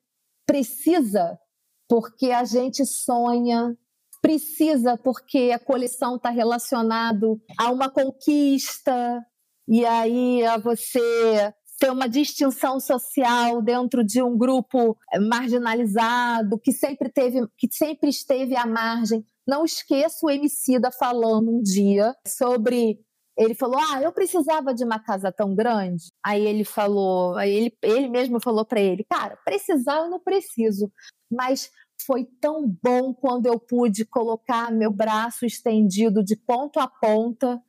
B: precisa porque a gente sonha, precisa porque a coleção está relacionado a uma conquista e aí a você ter uma distinção social dentro de um grupo eh, marginalizado, que sempre teve, que sempre esteve à margem. Não esqueço o Emicida falando um dia sobre ele falou: "Ah, eu precisava de uma casa tão grande". Aí ele falou, aí ele, ele mesmo falou para ele: "Cara, precisar eu não preciso, mas foi tão bom quando eu pude colocar meu braço estendido de ponta a ponta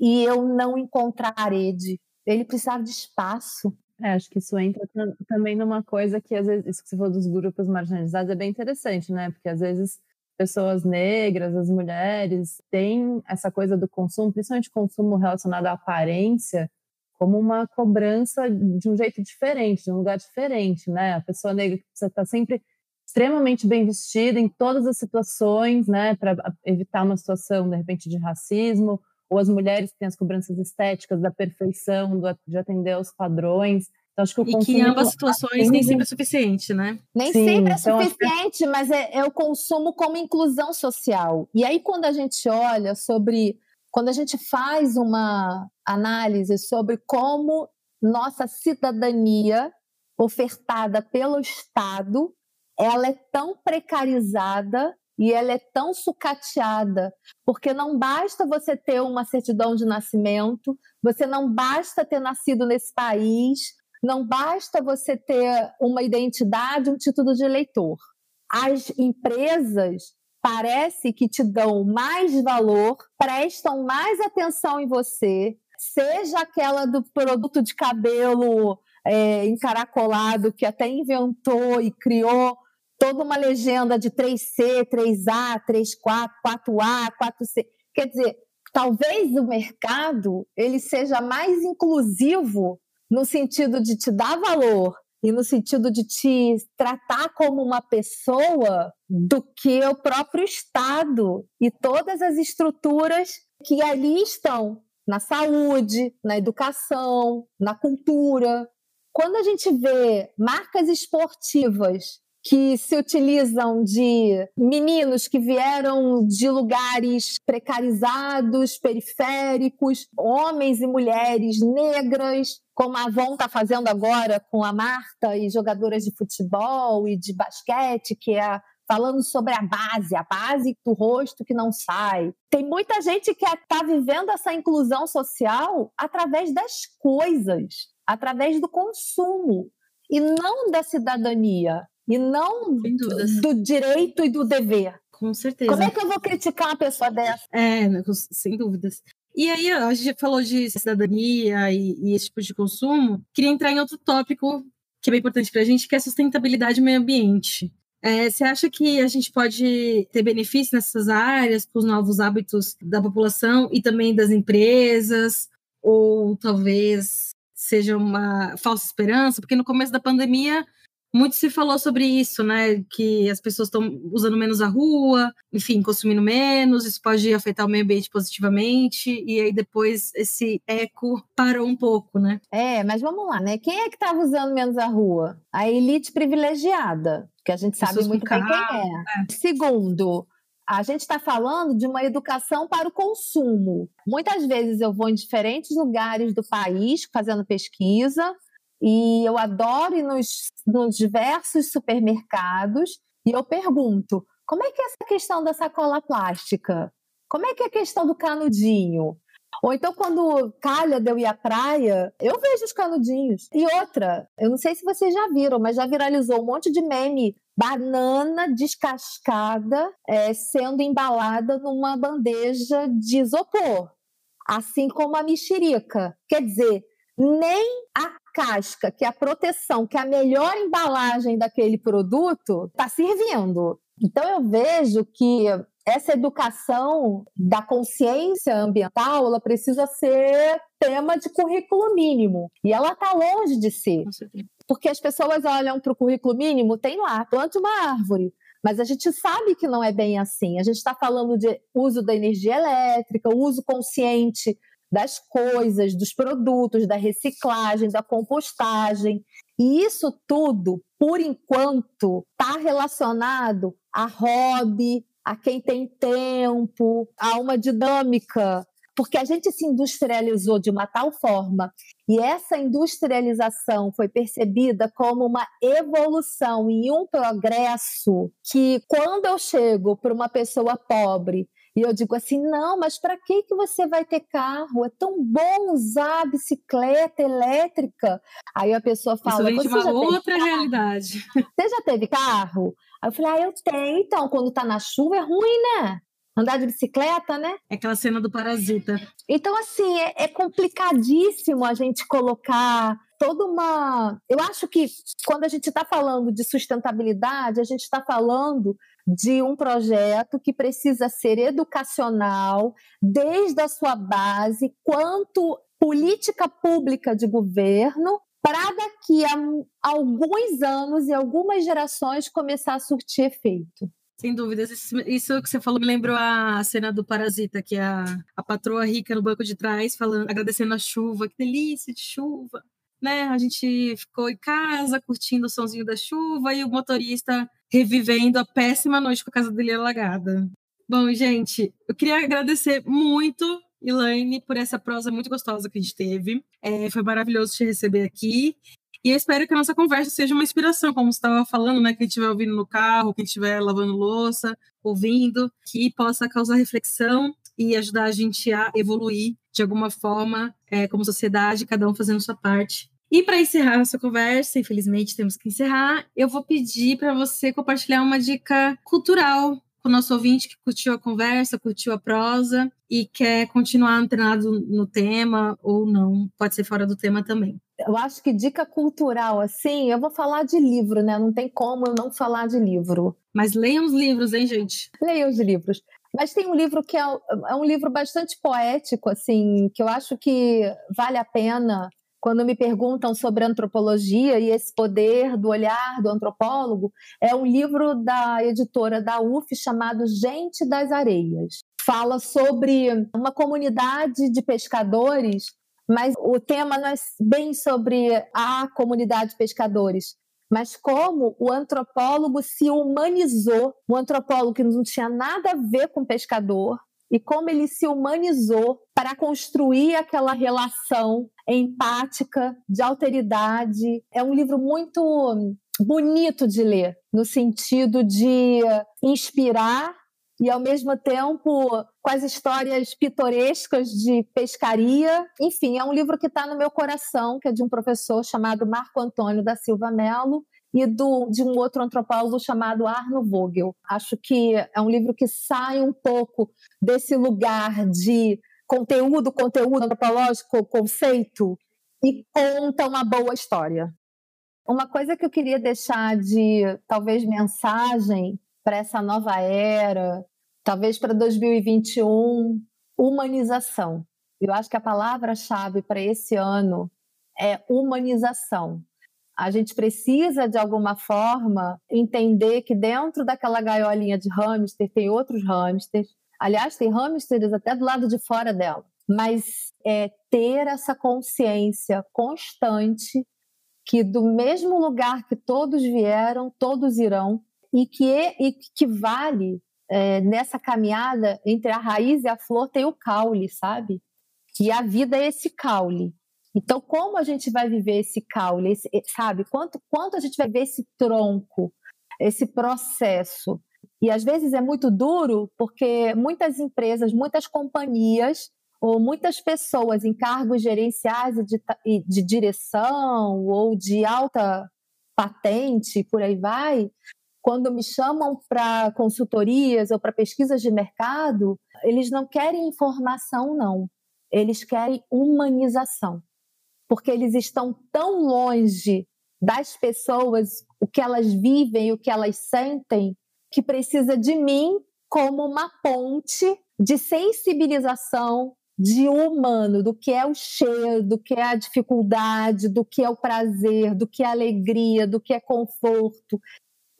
B: e eu não encontrar parede ele precisava de espaço.
C: É, acho que isso entra também numa coisa que, às vezes, isso que você falou dos grupos marginalizados é bem interessante, né? Porque, às vezes, pessoas negras, as mulheres, têm essa coisa do consumo, principalmente consumo relacionado à aparência, como uma cobrança de um jeito diferente, de um lugar diferente, né? A pessoa negra precisa estar sempre extremamente bem vestida em todas as situações, né? Para evitar uma situação, de repente, de racismo ou as mulheres que têm as cobranças estéticas da perfeição, do, de atender aos padrões.
A: Então, acho que o e que em ambas situações nem sempre é suficiente, né?
B: Nem Sim, sempre é então suficiente, mas é, é o consumo como inclusão social. E aí, quando a gente olha sobre. Quando a gente faz uma análise sobre como nossa cidadania ofertada pelo Estado, ela é tão precarizada e ela é tão sucateada, porque não basta você ter uma certidão de nascimento, você não basta ter nascido nesse país, não basta você ter uma identidade, um título de eleitor. As empresas parece que te dão mais valor, prestam mais atenção em você, seja aquela do produto de cabelo é, encaracolado que até inventou e criou toda uma legenda de 3C, 3A, 3-4, 4A, 4C. Quer dizer, talvez o mercado ele seja mais inclusivo no sentido de te dar valor e no sentido de te tratar como uma pessoa do que o próprio Estado e todas as estruturas que ali estão na saúde, na educação, na cultura. Quando a gente vê marcas esportivas que se utilizam de meninos que vieram de lugares precarizados, periféricos, homens e mulheres negras, como a Avon está fazendo agora com a Marta e jogadoras de futebol e de basquete, que é falando sobre a base, a base do rosto que não sai. Tem muita gente que está vivendo essa inclusão social através das coisas, através do consumo e não da cidadania e não do direito e do dever.
A: Com certeza.
B: Como é que eu vou criticar uma pessoa dessa?
A: É, sem dúvidas. E aí, a gente falou de cidadania e, e esse tipo de consumo. Queria entrar em outro tópico que é bem importante para a gente, que é a sustentabilidade e meio ambiente. É, você acha que a gente pode ter benefício nessas áreas com os novos hábitos da população e também das empresas? Ou talvez seja uma falsa esperança? Porque no começo da pandemia muito se falou sobre isso, né? Que as pessoas estão usando menos a rua, enfim, consumindo menos, isso pode afetar o meio ambiente positivamente, e aí depois esse eco parou um pouco, né?
B: É, mas vamos lá, né? Quem é que estava usando menos a rua? A elite privilegiada, que a gente sabe Pessoas muito bem quem é. é. Segundo, a gente está falando de uma educação para o consumo. Muitas vezes eu vou em diferentes lugares do país fazendo pesquisa e eu adoro ir nos, nos diversos supermercados e eu pergunto: como é que é essa questão da sacola plástica? Como é que é a questão do canudinho? Ou então, quando calha de ir à praia, eu vejo os canudinhos. E outra, eu não sei se vocês já viram, mas já viralizou um monte de meme banana descascada é, sendo embalada numa bandeja de isopor. Assim como a mexerica. Quer dizer, nem a casca, que é a proteção, que é a melhor embalagem daquele produto, está servindo. Então eu vejo que essa educação da consciência ambiental, ela precisa ser tema de currículo mínimo. E ela está longe de ser. Porque as pessoas olham para o currículo mínimo, tem lá, plante uma árvore. Mas a gente sabe que não é bem assim. A gente está falando de uso da energia elétrica, uso consciente das coisas, dos produtos, da reciclagem, da compostagem. E isso tudo, por enquanto, está relacionado a hobby, a quem tem tempo, a uma dinâmica. Porque a gente se industrializou de uma tal forma e essa industrialização foi percebida como uma evolução e um progresso que, quando eu chego para uma pessoa pobre e eu digo assim: não, mas para que, que você vai ter carro? É tão bom usar bicicleta elétrica. Aí a pessoa fala:
A: Isso vem de uma outra realidade.
B: Você já teve carro? Aí eu falei: ah, eu tenho. Então, quando tá na chuva é ruim, né? Andar de bicicleta, né?
A: É aquela cena do parasita.
B: Então, assim, é, é complicadíssimo a gente colocar toda uma. Eu acho que quando a gente está falando de sustentabilidade, a gente está falando de um projeto que precisa ser educacional desde a sua base, quanto política pública de governo, para daqui a alguns anos e algumas gerações começar a surtir efeito.
A: Sem dúvidas. Isso que você falou me lembrou a cena do Parasita, que é a, a patroa rica no banco de trás, falando, agradecendo a chuva. Que delícia de chuva. Né? A gente ficou em casa, curtindo o sonzinho da chuva, e o motorista revivendo a péssima noite com a casa dele alagada. Bom, gente, eu queria agradecer muito Elaine, por essa prosa muito gostosa que a gente teve. É, foi maravilhoso te receber aqui. E eu espero que a nossa conversa seja uma inspiração, como você estava falando, né? Quem estiver ouvindo no carro, quem estiver lavando louça, ouvindo, que possa causar reflexão e ajudar a gente a evoluir de alguma forma, é, como sociedade, cada um fazendo sua parte. E para encerrar nossa conversa, infelizmente temos que encerrar, eu vou pedir para você compartilhar uma dica cultural com o nosso ouvinte que curtiu a conversa, curtiu a prosa e quer continuar antenado no tema ou não, pode ser fora do tema também.
B: Eu acho que dica cultural, assim, eu vou falar de livro, né? Não tem como eu não falar de livro.
A: Mas leiam os livros, hein, gente?
B: Leiam os livros. Mas tem um livro que é, é um livro bastante poético, assim, que eu acho que vale a pena quando me perguntam sobre antropologia e esse poder do olhar do antropólogo, é um livro da editora da UF chamado Gente das Areias. Fala sobre uma comunidade de pescadores, mas o tema não é bem sobre a comunidade de pescadores, mas como o antropólogo se humanizou, um antropólogo que não tinha nada a ver com pescador, e como ele se humanizou para construir aquela relação empática, de alteridade. É um livro muito bonito de ler, no sentido de inspirar e ao mesmo tempo com as histórias pitorescas de pescaria. Enfim, é um livro que está no meu coração, que é de um professor chamado Marco Antônio da Silva Melo, e do, de um outro antropólogo chamado Arno Vogel. Acho que é um livro que sai um pouco desse lugar de conteúdo, conteúdo antropológico, conceito, e conta uma boa história. Uma coisa que eu queria deixar de talvez mensagem para essa nova era, talvez para 2021, humanização. Eu acho que a palavra-chave para esse ano é humanização. A gente precisa, de alguma forma, entender que dentro daquela gaiolinha de hamster tem outros hamsters. Aliás, tem hamsters até do lado de fora dela. Mas é ter essa consciência constante que do mesmo lugar que todos vieram, todos irão, e que, e que vale é, nessa caminhada entre a raiz e a flor tem o caule, sabe? E a vida é esse caule. Então, como a gente vai viver esse caule, esse, sabe? Quanto, quanto a gente vai ver esse tronco, esse processo? E às vezes é muito duro, porque muitas empresas, muitas companhias, ou muitas pessoas em cargos gerenciais e de, de direção, ou de alta patente, por aí vai, quando me chamam para consultorias ou para pesquisas de mercado, eles não querem informação, não. Eles querem humanização porque eles estão tão longe das pessoas, o que elas vivem, o que elas sentem, que precisa de mim como uma ponte de sensibilização de humano, do que é o cheiro, do que é a dificuldade, do que é o prazer, do que é alegria, do que é conforto,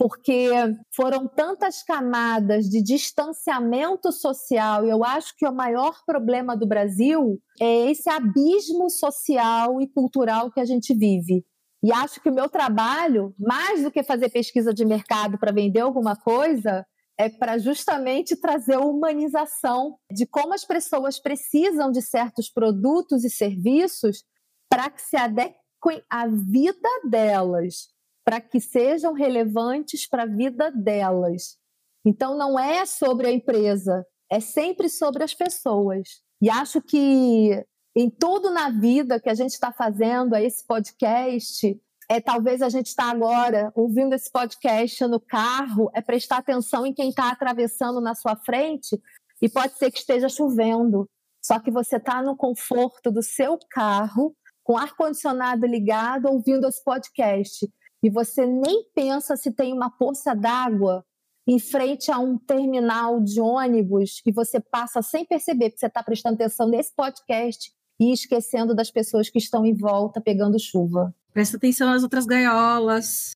B: porque foram tantas camadas de distanciamento social, e eu acho que o maior problema do Brasil é esse abismo social e cultural que a gente vive. E acho que o meu trabalho, mais do que fazer pesquisa de mercado para vender alguma coisa, é para justamente trazer a humanização de como as pessoas precisam de certos produtos e serviços para que se adequem à vida delas para que sejam relevantes para a vida delas. Então, não é sobre a empresa, é sempre sobre as pessoas. E acho que em tudo na vida que a gente está fazendo, esse podcast, é talvez a gente está agora ouvindo esse podcast no carro, é prestar atenção em quem está atravessando na sua frente e pode ser que esteja chovendo. Só que você está no conforto do seu carro, com ar condicionado ligado, ouvindo esse podcast e você nem pensa se tem uma poça d'água em frente a um terminal de ônibus e você passa sem perceber que você está prestando atenção nesse podcast e esquecendo das pessoas que estão em volta pegando chuva.
A: Presta atenção nas outras gaiolas,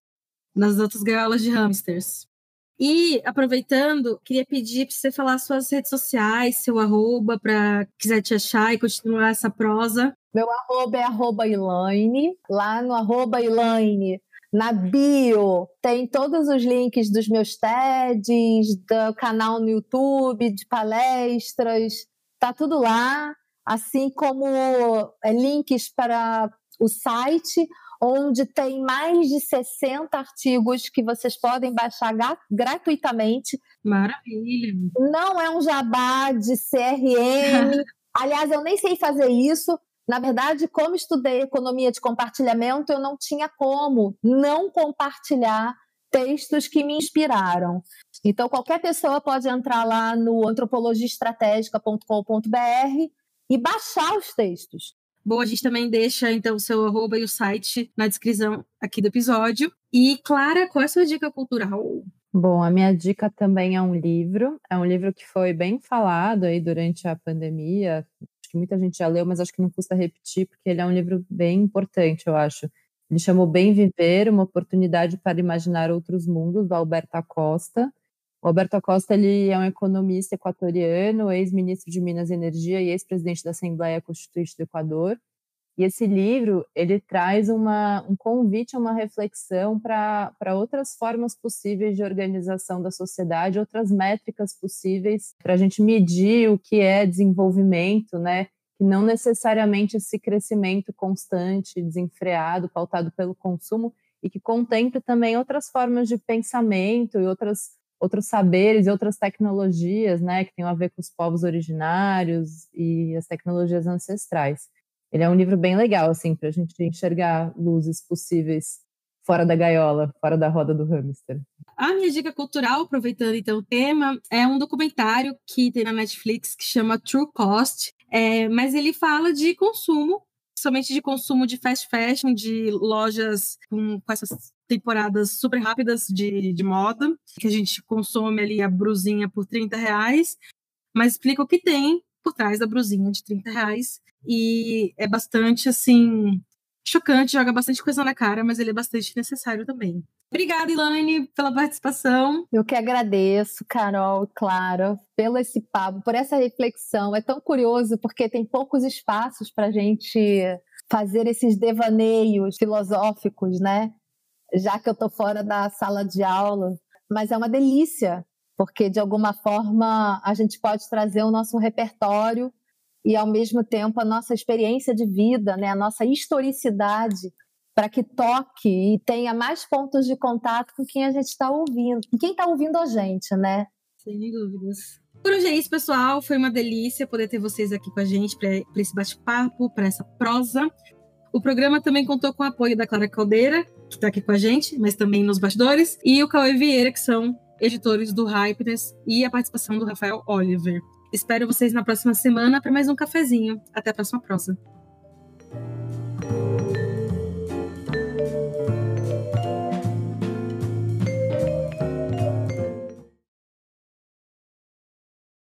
A: nas outras gaiolas de hamsters. E, aproveitando, queria pedir para você falar suas redes sociais, seu arroba, para quiser te achar e continuar essa prosa.
B: Meu arroba é arroba Elaine. Lá no arroba Elaine, na bio, tem todos os links dos meus TEDs, do canal no YouTube, de palestras. Tá tudo lá. Assim como é, links para o site, onde tem mais de 60 artigos que vocês podem baixar gratuitamente.
A: Maravilha!
B: Não é um jabá de CRM. Aliás, eu nem sei fazer isso. Na verdade, como estudei economia de compartilhamento, eu não tinha como não compartilhar textos que me inspiraram. Então, qualquer pessoa pode entrar lá no antropologiaestratégica.com.br e baixar os textos.
A: Bom, a gente também deixa então o seu arroba e o site na descrição aqui do episódio. E Clara, qual é a sua dica cultural?
C: Bom, a minha dica também é um livro. É um livro que foi bem falado aí durante a pandemia. Que muita gente já leu, mas acho que não custa repetir, porque ele é um livro bem importante, eu acho. Ele chamou Bem Viver, uma oportunidade para imaginar outros mundos, do Alberto Acosta. O Alberto Acosta ele é um economista equatoriano, ex-ministro de Minas e Energia e ex-presidente da Assembleia Constituinte do Equador. E esse livro ele traz uma, um convite a uma reflexão para outras formas possíveis de organização da sociedade, outras métricas possíveis para a gente medir o que é desenvolvimento, né? Que não necessariamente esse crescimento constante, desenfreado, pautado pelo consumo, e que contemple também outras formas de pensamento e outras outros saberes e outras tecnologias, né, que tem a ver com os povos originários e as tecnologias ancestrais. Ele é um livro bem legal, assim, para a gente enxergar luzes possíveis fora da gaiola, fora da roda do hamster.
A: A minha dica cultural, aproveitando então o tema, é um documentário que tem na Netflix que chama True Cost, é, mas ele fala de consumo somente de consumo de fast fashion, de lojas com, com essas temporadas super rápidas de, de moda, que a gente consome ali a brusinha por 30 reais, mas explica o que tem por trás da brusinha de 30 reais. E é bastante, assim, chocante, joga bastante coisa na cara, mas ele é bastante necessário também. Obrigada, Elaine, pela participação.
B: Eu que agradeço, Carol, Clara, pelo esse papo, por essa reflexão. É tão curioso porque tem poucos espaços para a gente fazer esses devaneios filosóficos, né? Já que eu estou fora da sala de aula, mas é uma delícia, porque de alguma forma a gente pode trazer o nosso repertório e ao mesmo tempo a nossa experiência de vida, né? A nossa historicidade para que toque e tenha mais pontos de contato com quem a gente está ouvindo, quem está ouvindo a gente, né?
A: Sem dúvidas. Por hoje é isso, pessoal. Foi uma delícia poder ter vocês aqui com a gente para esse bate-papo, para essa prosa. O programa também contou com o apoio da Clara Caldeira, que está aqui com a gente, mas também nos bastidores, e o Cauê Vieira, que são editores do Hypeness e a participação do Rafael Oliver. Espero vocês na próxima semana para mais um cafezinho. Até a próxima próxima.